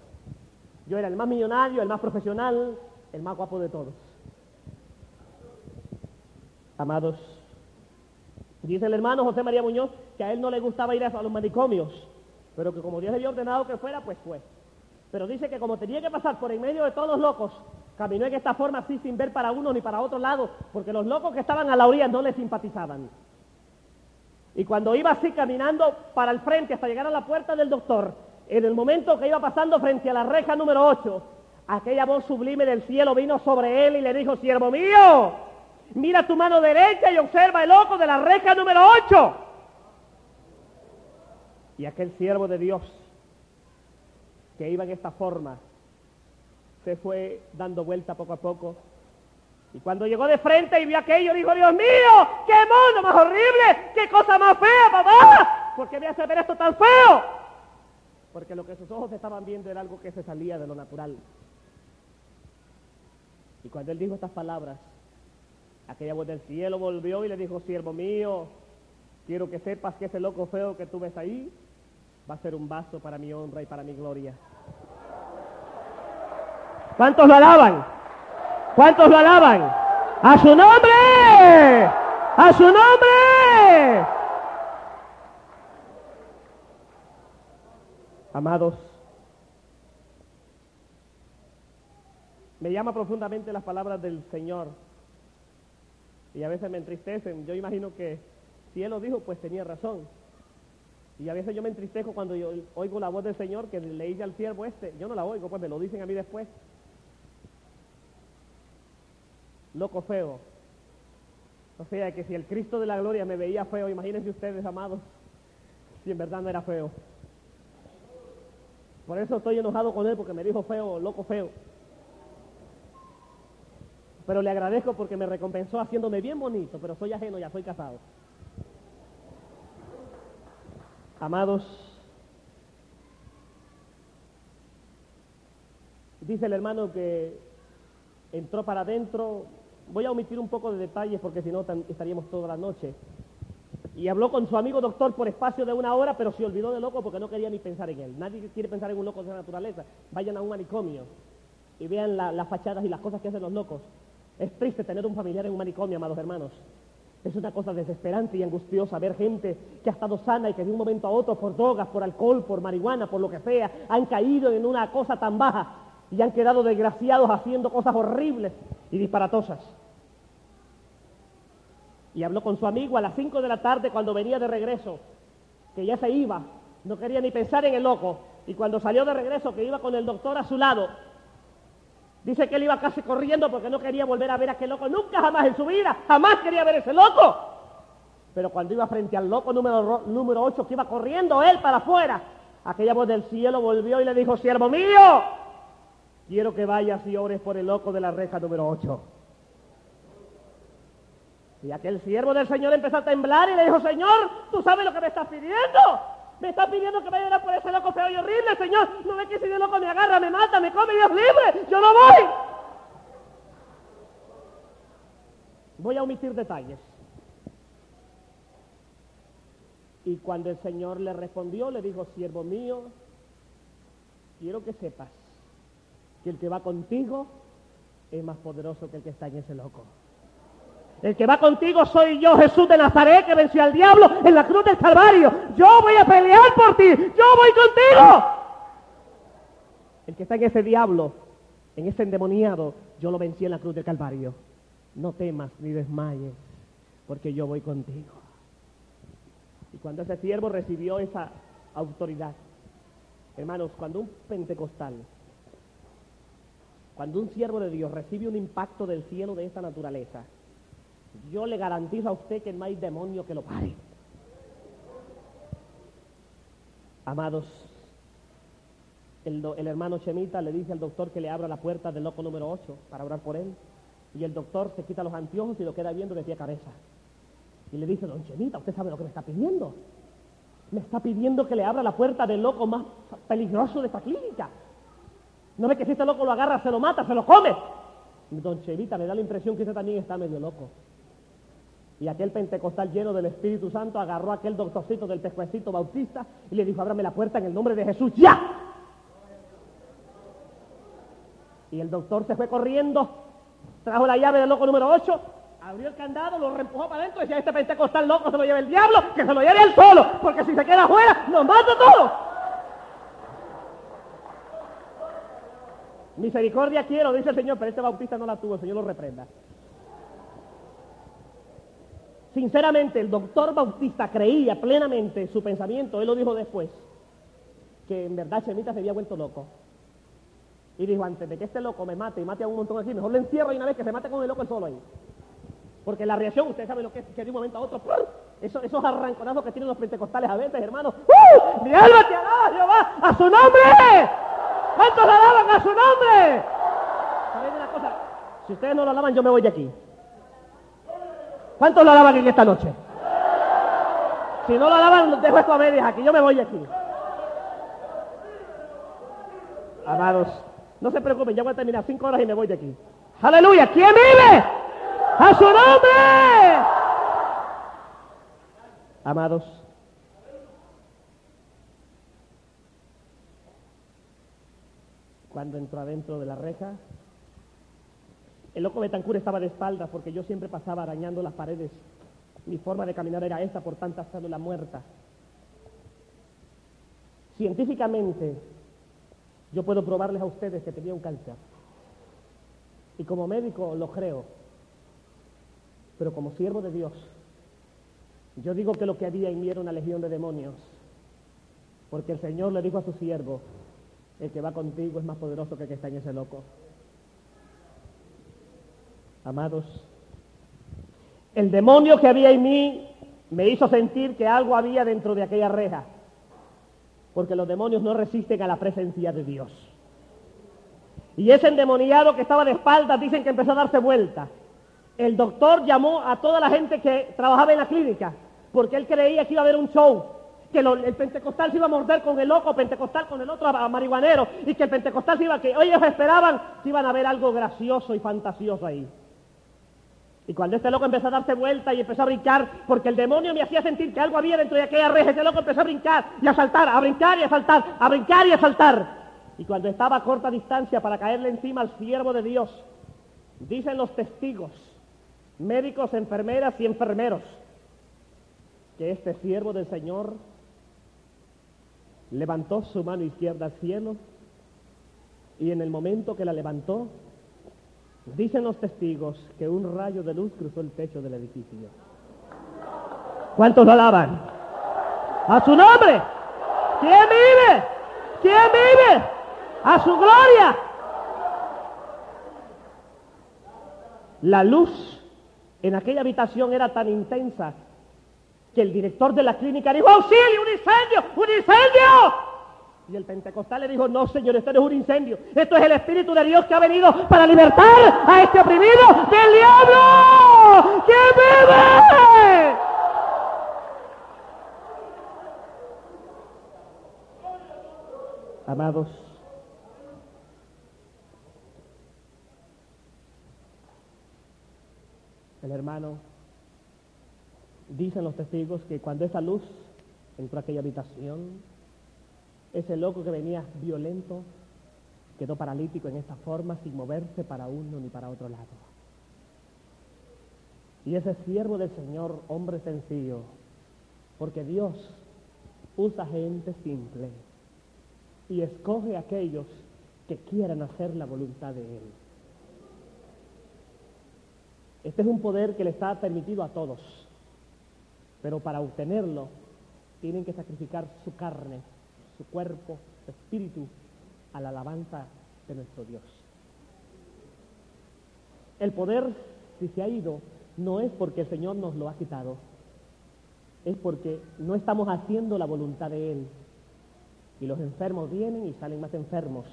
Yo era el más millonario, el más profesional, el más guapo de todos. Amados, dice el hermano José María Muñoz que a él no le gustaba ir a los manicomios, pero que como Dios le había ordenado que fuera, pues fue. Pero dice que como tenía que pasar por en medio de todos los locos, caminó en esta forma así sin ver para uno ni para otro lado, porque los locos que estaban a la orilla no le simpatizaban. Y cuando iba así caminando para el frente hasta llegar a la puerta del doctor, En el momento que iba pasando frente a la reja número 8, aquella voz sublime del cielo vino sobre él y le dijo, siervo mío, mira tu mano derecha y observa el ojo de la reja número 8. Y aquel siervo de Dios que iba en esta forma se fue dando vuelta poco a poco. Y cuando llegó de frente y vio aquello, dijo, Dios mío, qué mundo más horrible, qué cosa más fea, papá. ¿Por qué me hace ver esto tan feo? Porque lo que sus ojos estaban viendo era algo que se salía de lo natural. Y cuando él dijo estas palabras, aquella voz del cielo volvió y le dijo, siervo mío, quiero que sepas que ese loco feo que tú ves ahí va a ser un vaso para mi honra y para mi gloria. ¿Cuántos lo alaban? ¿Cuántos lo alaban? ¡A su nombre! ¡A su nombre! Amados, me llama profundamente las palabras del Señor y a veces me entristecen. Yo imagino que si Él lo dijo, pues tenía razón. Y a veces yo me entristezco cuando yo oigo la voz del Señor que le dice al siervo este, yo no la oigo, pues me lo dicen a mí después. Loco feo. O sea que si el Cristo de la gloria me veía feo, imagínense ustedes, amados, si en verdad no era feo. Por eso estoy enojado con él, porque me dijo feo, loco feo. Pero le agradezco porque me recompensó haciéndome bien bonito, pero soy ajeno, ya soy casado. Amados, dice el hermano que entró para adentro. Voy a omitir un poco de detalles porque si no estaríamos toda la noche. Y habló con su amigo doctor por espacio de una hora, pero se olvidó de loco porque no quería ni pensar en él. Nadie quiere pensar en un loco de esa naturaleza. Vayan a un manicomio y vean las fachadas y las cosas que hacen los locos. Es triste tener un familiar en un manicomio, amados hermanos. Es una cosa desesperante y angustiosa ver gente que ha estado sana y que de un momento a otro por drogas, por alcohol, por marihuana, por lo que sea, han caído en una cosa tan baja y han quedado desgraciados haciendo cosas horribles y disparatosas. Y habló con su amigo a las 5 de la tarde cuando venía de regreso, que ya se iba, no quería ni pensar en el loco. Y cuando salió de regreso, que iba con el doctor a su lado, Dice que él iba casi corriendo porque no quería volver a ver a aquel loco. Nunca jamás en su vida, jamás quería ver a ese loco. Pero cuando iba frente al loco número, número 8 que iba corriendo él para afuera, aquella voz del cielo volvió y le dijo, siervo mío, quiero que vayas y ores por el loco de la reja número 8. Y aquel siervo del Señor empezó a temblar y le dijo, Señor, ¿tú sabes lo que me estás pidiendo? Me está pidiendo que vaya a por ese loco feo y horrible, Señor. No ve que ese loco me agarra, me mata, me come, Dios libre. Yo no voy. Voy a omitir detalles. Y cuando el Señor le respondió, le dijo, siervo mío, quiero que sepas que el que va contigo es más poderoso que el que está en ese loco. El que va contigo soy yo, Jesús de Nazaret, que venció al diablo en la cruz del Calvario. Yo voy a pelear por ti. Yo voy contigo. El que está en ese diablo, en ese endemoniado, yo lo vencí en la cruz del Calvario. No temas ni desmayes, porque yo voy contigo. Y cuando ese siervo recibió esa autoridad, hermanos, cuando un pentecostal, cuando un siervo de Dios recibe un impacto del cielo de esta naturaleza, yo le garantizo a usted que no hay demonio que lo pare. Amados, el, hermano Chemita le dice al doctor que le abra la puerta del loco número 8 para orar por él. Y el doctor se quita los anteojos y lo queda viendo de pie a cabeza. Y le dice, don Chemita, ¿usted sabe lo que me está pidiendo? Me está pidiendo que le abra la puerta del loco más peligroso de esta clínica. No ve que si este loco lo agarra, se lo mata, se lo come. Don Chemita me da la impresión que usted también está medio loco. Y aquel pentecostal lleno del Espíritu Santo agarró a aquel doctorcito del pescuecito bautista y le dijo, ábrame la puerta en el nombre de Jesús, ya. Y el doctor se fue corriendo, trajo la llave del loco número 8, abrió el candado, lo reempujó para adentro y decía, este pentecostal loco se lo lleva el diablo, que se lo lleve él solo, porque si se queda afuera, nos mata todo. Misericordia quiero, dice el Señor, pero este bautista no la tuvo, el Señor lo reprenda. Sinceramente, el doctor Bautista creía plenamente su pensamiento, él lo dijo después, que en verdad Chemita se había vuelto loco. Y dijo, antes de que este loco me mate y mate a un montón aquí, mejor lo encierro y una vez que se mate con el loco el solo ahí. Porque la reacción, usted sabe lo que es, que de un momento a otro, esos arranconazos que tienen los pentecostales a veces, hermano. ¡Uh! ¡Mi alma te alaba, Jehová! ¡A su nombre! ¿Cuántos alaban a su nombre? ¿Saben una cosa? Si ustedes no lo alaban, yo me voy de aquí. ¿Cuántos lo alaban en esta noche? Si no lo alaban, dejo esto a medias aquí. Yo me voy aquí. Amados, no se preocupen, ya voy a terminar cinco horas y me voy de aquí. ¡Aleluya! ¿Quién vive? ¡A su nombre! Amados, cuando entró adentro de la reja, el loco Betancur estaba de espaldas porque yo siempre pasaba arañando las paredes. Mi forma de caminar era esta por tanta célula muerta. Científicamente, yo puedo probarles a ustedes que tenía un cáncer. Y como médico lo creo. Pero como siervo de Dios, yo digo que lo que había en mí era una legión de demonios. Porque el Señor le dijo a su siervo, el que va contigo es más poderoso que el que está en ese loco. Amados, el demonio que había en mí me hizo sentir que algo había dentro de aquella reja, porque los demonios no resisten a la presencia de Dios. Y ese endemoniado que estaba de espaldas dicen que empezó a darse vuelta. El doctor llamó a toda la gente que trabajaba en la clínica, porque él creía que iba a haber un show, que el pentecostal se iba a morder con el loco, pentecostal con el otro a- marihuanero, y que el pentecostal se iba, que ellos esperaban que iban a ver algo gracioso y fantasioso ahí. Y cuando este loco empezó a darse vuelta y empezó a brincar, porque el demonio me hacía sentir que algo había dentro de aquella reja, ese loco empezó a brincar y a saltar, a brincar y a saltar, a brincar y a saltar. Y cuando estaba a corta distancia para caerle encima al siervo de Dios, dicen los testigos, médicos, enfermeras y enfermeros, que este siervo del Señor levantó su mano izquierda al cielo y en el momento que la levantó, Dicen los testigos que un rayo de luz cruzó el techo del edificio. ¿Cuántos lo alaban? A su nombre. ¿Quién vive? ¿Quién vive? A su gloria. La luz en aquella habitación era tan intensa que el director de la clínica dijo, auxilio, un incendio, un incendio. Y el pentecostal le dijo, no señor, esto no es un incendio, esto es el Espíritu de Dios que ha venido para libertar a este oprimido del diablo. Amados, el hermano, dicen los testigos que cuando esa luz entró a aquella habitación, ese loco que venía violento quedó paralítico en esta forma sin moverse para uno ni para otro lado. Y ese siervo del Señor, hombre sencillo, porque Dios usa gente simple y escoge a aquellos que quieran hacer la voluntad de Él. Este es un poder que le está permitido a todos, pero para obtenerlo tienen que sacrificar su carne, cuerpo, su espíritu a la alabanza de nuestro Dios. El poder, si se ha ido, no es porque el Señor nos lo ha quitado, es porque no estamos haciendo la voluntad de Él. Y los enfermos vienen y salen más enfermos,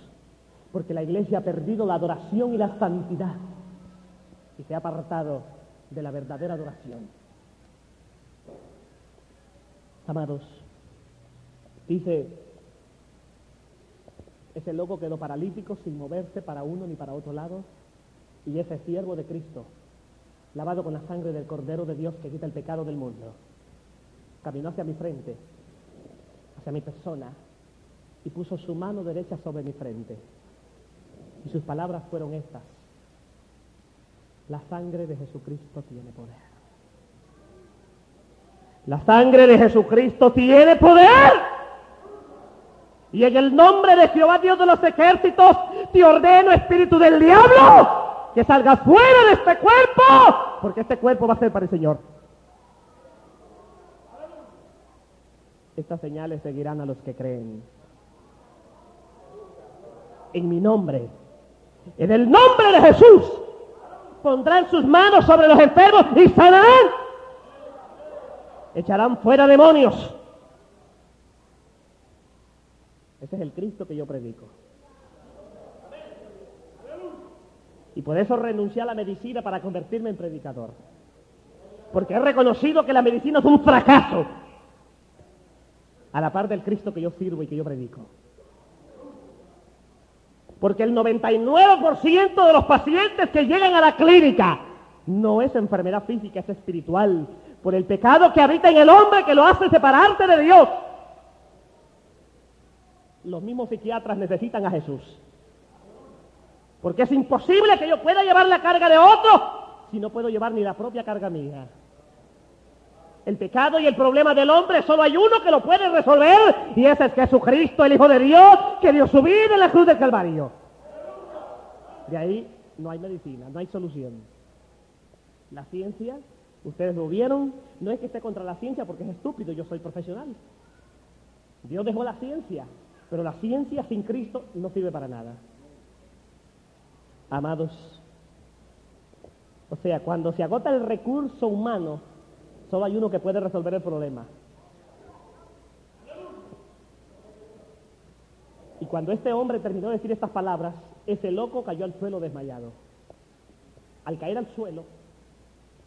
porque la iglesia ha perdido la adoración y la santidad y se ha apartado de la verdadera adoración. Amados, dice, ese loco quedó paralítico sin moverse para uno ni para otro lado, y ese siervo de Cristo, lavado con la sangre del Cordero de Dios que quita el pecado del mundo, caminó hacia mi frente, hacia mi persona, y puso su mano derecha sobre mi frente. Y sus palabras fueron estas. La sangre de Jesucristo tiene poder. La sangre de Jesucristo tiene poder. Y en el nombre de Jehová Dios de los ejércitos, te ordeno, espíritu del diablo, que salgas fuera de este cuerpo, porque este cuerpo va a ser para el Señor. Estas señales seguirán a los que creen. en mi nombre, en el nombre de Jesús, pondrán sus manos sobre los enfermos y sanarán. Echarán fuera demonios. Ese es el Cristo que yo predico. Y por eso renuncié a la medicina para convertirme en predicador. Porque he reconocido que la medicina es un fracaso. A la par del Cristo que yo sirvo y que yo predico. Porque el 99% de los pacientes que llegan a la clínica no es enfermedad física, es espiritual. Por el pecado que habita en el hombre que lo hace separarte de Dios. Los mismos psiquiatras necesitan a Jesús. Porque es imposible que yo pueda llevar la carga de otro si no puedo llevar ni la propia carga mía. El pecado y el problema del hombre solo hay uno que lo puede resolver y ese es Jesucristo, el Hijo de Dios, que dio su vida en la cruz del Calvario. De ahí no hay medicina, no hay solución. La ciencia, ustedes lo vieron, no es que esté contra la ciencia porque es estúpido, yo soy profesional. Dios dejó la ciencia, pero la ciencia sin Cristo no sirve para nada. Amados, o sea, cuando se agota el recurso humano, solo hay uno que puede resolver el problema. Y cuando este hombre terminó de decir estas palabras, ese loco cayó al suelo desmayado. Al caer al suelo,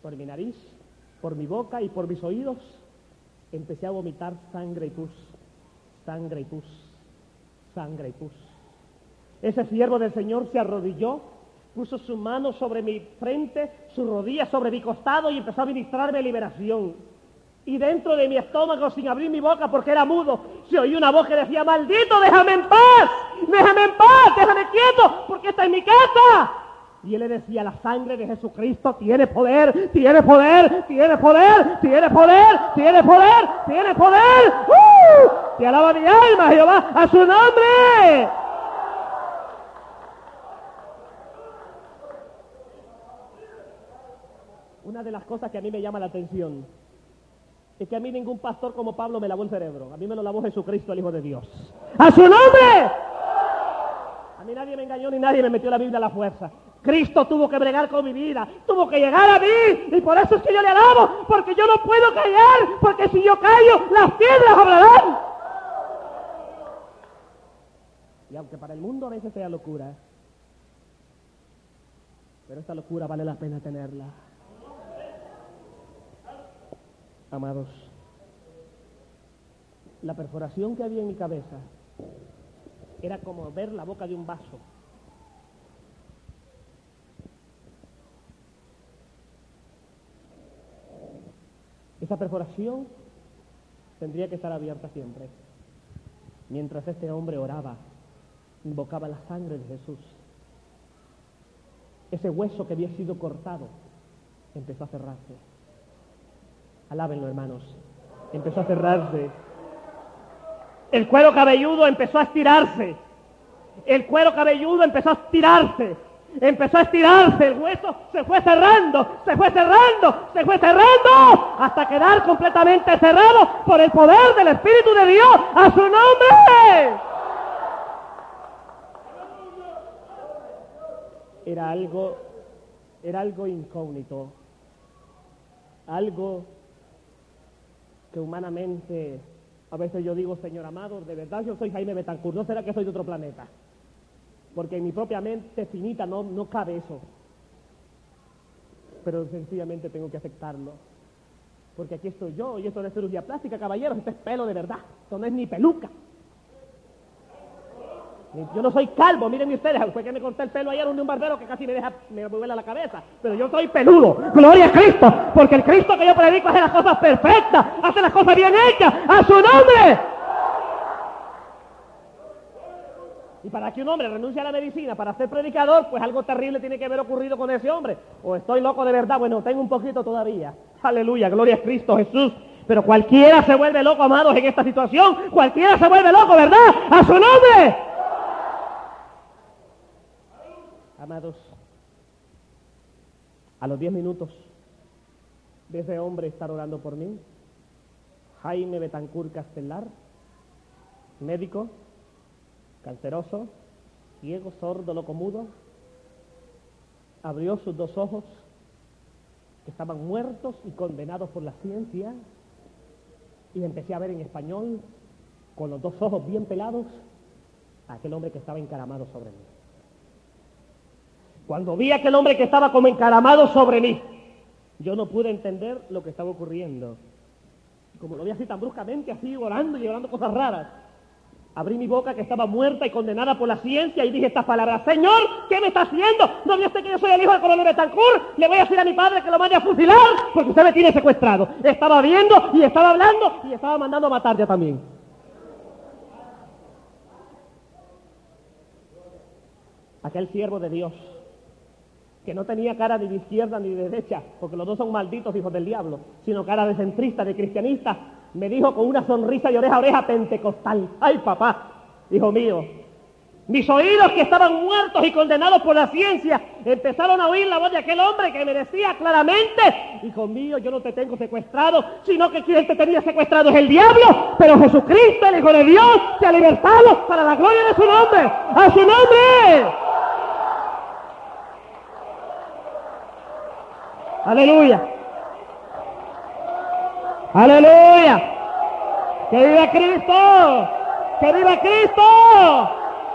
por mi nariz, por mi boca y por mis oídos, empecé a vomitar sangre y pus, sangre y pus, sangre y pus. Ese siervo del Señor se arrodilló, puso su mano sobre mi frente, su rodilla sobre mi costado y empezó a ministrarme liberación. Y dentro de mi estómago, sin abrir mi boca porque era mudo, se oyó una voz que decía, maldito, déjame en paz, déjame en paz, déjame quieto, porque esta es mi casa. Y él le decía, la sangre de Jesucristo tiene poder, tiene poder, tiene poder, tiene poder, tiene poder, tiene poder. ¡Uh! Te alaba mi alma, Jehová, a su nombre. Una de las cosas que a mí me llama la atención es que a mí ningún pastor como Pablo me lavó el cerebro. A mí me lo lavó Jesucristo, el Hijo de Dios. ¡A su nombre! A mí nadie me engañó ni nadie me metió la Biblia a la fuerza. Cristo tuvo que bregar con mi vida, tuvo que llegar a mí y por eso es que yo le alabo, porque yo no puedo callar, porque si yo callo, las piedras hablarán. Y aunque para el mundo a veces sea locura, pero esta locura vale la pena tenerla. Amados, la perforación que había en mi cabeza era como ver la boca de un vaso. Esa perforación tendría que estar abierta siempre. Mientras este hombre oraba, invocaba la sangre de Jesús. Ese hueso que había sido cortado empezó a cerrarse. Alábenlo, hermanos. Empezó a cerrarse. El cuero cabelludo empezó a estirarse. El cuero cabelludo empezó a estirarse. Empezó a estirarse, el hueso se fue cerrando, se fue cerrando, se fue cerrando, hasta quedar completamente cerrado por el poder del Espíritu de Dios a su nombre. Era algo, era algo incógnito, algo que humanamente, a veces yo digo, Señor amado, de verdad yo soy Jaime Betancourt, ¿no será que soy de otro planeta? Porque en mi propia mente finita no, no cabe eso. Pero sencillamente tengo que aceptarlo. Porque aquí estoy yo, y esto no es cirugía plástica, caballeros, esto es pelo de verdad, esto no es ni peluca. Yo no soy calvo, miren ustedes, fue que me corté el pelo ayer de un barbero que casi me deja, me vuela la cabeza, pero yo soy peludo, gloria a Cristo, porque el Cristo que yo predico hace las cosas perfectas, hace las cosas bien hechas, a su nombre. Y para que un hombre renuncie a la medicina para ser predicador, pues algo terrible tiene que haber ocurrido con ese hombre. O estoy loco de verdad, bueno, tengo un poquito todavía. Aleluya, gloria a Cristo Jesús. Pero cualquiera se vuelve loco, amados, en esta situación. Cualquiera se vuelve loco, ¿verdad? A su nombre. Amados, a los diez minutos de ese hombre estar orando por mí, Jaime Betancourt Castelar, médico, canceroso, ciego, sordo, locomudo, abrió sus dos ojos, que estaban muertos y condenados por la ciencia, y empecé a ver en español, con los dos ojos bien pelados, a aquel hombre que estaba encaramado sobre mí. Cuando vi a aquel hombre que estaba como encaramado sobre mí, yo no pude entender lo que estaba ocurriendo. Como lo vi así tan bruscamente, así orando y orando cosas raras, abrí mi boca que estaba muerta y condenada por la ciencia y dije estas palabras, Señor, ¿qué me está haciendo? ¿No vio usted que yo soy el hijo del coronel Betancourt? Le voy a decir a mi padre que lo mande a fusilar porque usted me tiene secuestrado. Estaba viendo y estaba hablando y estaba mandando a matar ya también. Aquel siervo de Dios que no tenía cara ni de izquierda ni de derecha, porque los dos son malditos hijos del diablo, sino cara de centrista, de cristianista, me dijo con una sonrisa de oreja a oreja pentecostal, ay papá, hijo mío, mis oídos que estaban muertos y condenados por la ciencia empezaron a oír la voz de aquel hombre que me decía claramente, hijo mío, yo no te tengo secuestrado, sino que quien te tenía secuestrado es el diablo, pero Jesucristo, el Hijo de Dios, te ha libertado para la gloria de su nombre, a su nombre. Aleluya. Aleluya. Que viva Cristo. Que viva Cristo.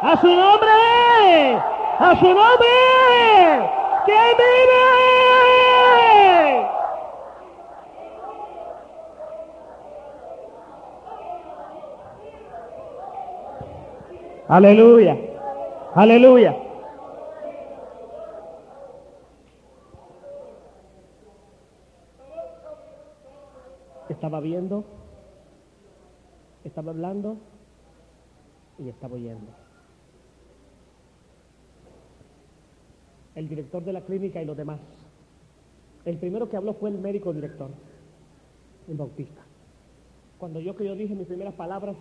A su nombre. A su nombre. Que vive. Aleluya. Aleluya. Estaba viendo, estaba hablando y estaba oyendo. El director de la clínica y los demás. El primero que habló fue el médico director, el bautista. Cuando yo que yo dije mis primeras palabras,